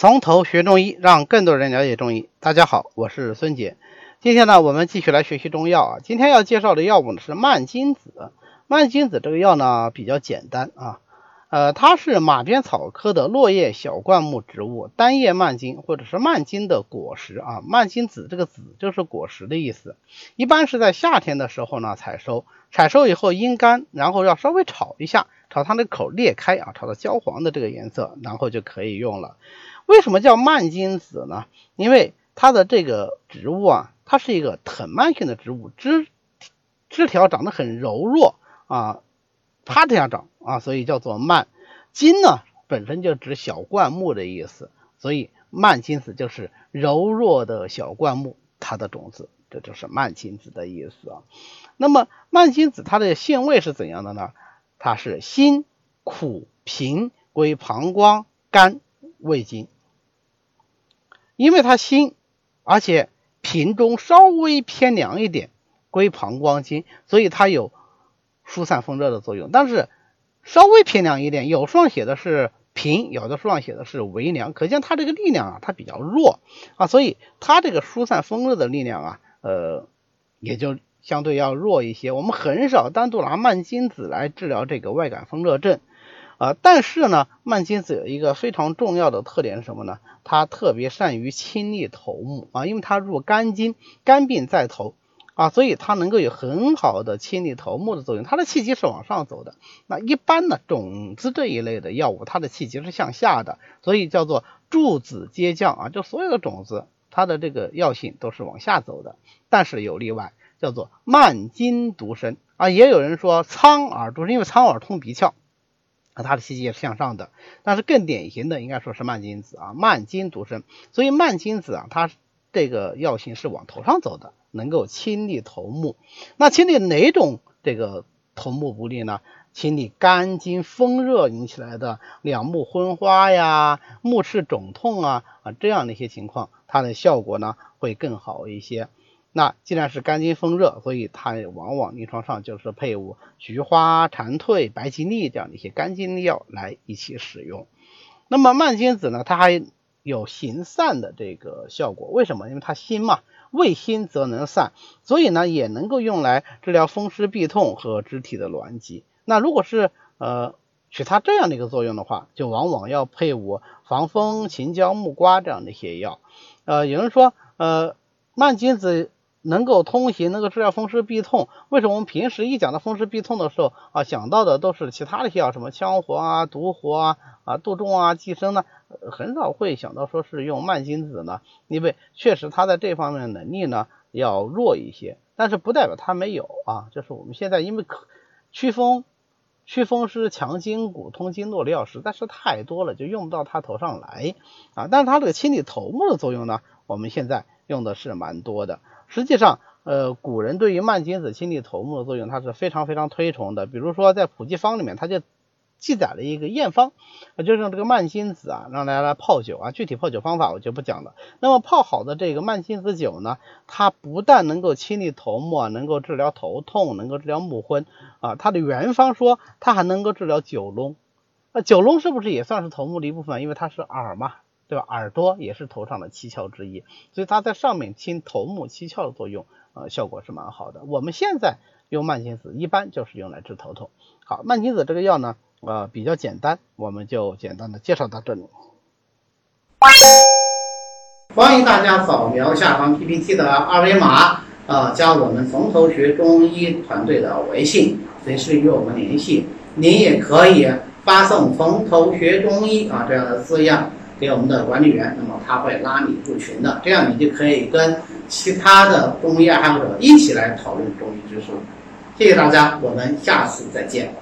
从头学中医，让更多人了解中医。大家好，我是孙杰。今天呢，我们继续来学习中药啊。今天要介绍的药物呢是蔓金子。蔓金子这个药呢比较简单啊，呃，它是马鞭草科的落叶小灌木植物，单叶蔓金或者是蔓金的果实啊。蔓金子这个子就是果实的意思。一般是在夏天的时候呢采收，采收以后阴干，然后要稍微炒一下，炒它的口裂开啊，炒到焦黄的这个颜色，然后就可以用了。为什么叫蔓金子呢？因为它的这个植物啊，它是一个藤蔓性的植物，枝枝条长得很柔弱啊，啪的一下长啊，所以叫做蔓。金呢本身就指小灌木的意思，所以蔓金子就是柔弱的小灌木，它的种子，这就是蔓金子的意思啊。那么蔓金子它的性味是怎样的呢？它是辛、苦、平，归膀胱、肝、胃经。因为它辛，而且品中稍微偏凉一点，归膀胱经，所以它有疏散风热的作用。但是稍微偏凉一点，有书上写的是平，有的书上写的是微凉，可见它这个力量啊，它比较弱啊，所以它这个疏散风热的力量啊，呃，也就相对要弱一些。我们很少单独拿蔓金子来治疗这个外感风热症。啊，但是呢，蔓金子有一个非常重要的特点是什么呢？它特别善于清理头目啊，因为它入肝经，肝病在头啊，所以它能够有很好的清理头目的作用。它的气机是往上走的。那一般呢，种子这一类的药物，它的气机是向下的，所以叫做助子皆降啊，就所有的种子，它的这个药性都是往下走的。但是有例外，叫做蔓金独生啊。也有人说苍耳独生，因为苍耳通鼻窍。它的气机也是向上的，但是更典型的应该说是慢金子啊，慢金独生，所以慢金子啊，它这个药性是往头上走的，能够清理头目。那清理哪种这个头目不利呢？清理肝经风热引起来的两目昏花呀、目赤肿痛啊啊这样的一些情况，它的效果呢会更好一些。那既然是肝经风热，所以它往往临床上就是配伍菊花、蝉蜕、白吉利这样的一些肝经的药来一起使用。那么蔓荆子呢，它还有行散的这个效果。为什么？因为它辛嘛，味辛则能散，所以呢也能够用来治疗风湿痹痛和肢体的挛急。那如果是呃取它这样的一个作用的话，就往往要配伍防风、秦椒、木瓜这样的一些药。呃，有人说呃蔓荆子。能够通行，能够治疗风湿痹痛。为什么我们平时一讲到风湿痹痛的时候啊，想到的都是其他的些药，什么羌活啊、独活啊、啊杜仲啊、寄生呢？很少会想到说是用蔓金子呢，因为确实它在这方面能力呢要弱一些，但是不代表它没有啊。就是我们现在因为祛风、祛风湿、强筋骨、通经络的药实在是太多了，就用不到它头上来啊。但是它这个清理头目的作用呢，我们现在用的是蛮多的。实际上，呃，古人对于蔓金子清理头目的作用，它是非常非常推崇的。比如说，在普济方里面，它就记载了一个验方，就是用这个蔓金子啊，让大家来泡酒啊。具体泡酒方法我就不讲了。那么泡好的这个蔓金子酒呢，它不但能够清理头目啊，能够治疗头痛，能够治疗目昏啊。它的原方说，它还能够治疗酒聋。那酒聋是不是也算是头目的一部分？因为它是耳嘛。对吧？耳朵也是头上的七窍之一，所以它在上面清头目七窍的作用，呃，效果是蛮好的。我们现在用蔓金子，一般就是用来治头痛。好，蔓金子这个药呢，呃，比较简单，我们就简单的介绍到这里。欢迎大家扫描下方 PPT 的二维码，呃，加我们从头学中医团队的微信，随时与我们联系。您也可以发送“从头学中医”啊这样的字样。给我们的管理员，那么他会拉你入群的，这样你就可以跟其他的中医爱好者一起来讨论中医知识。谢谢大家，我们下次再见。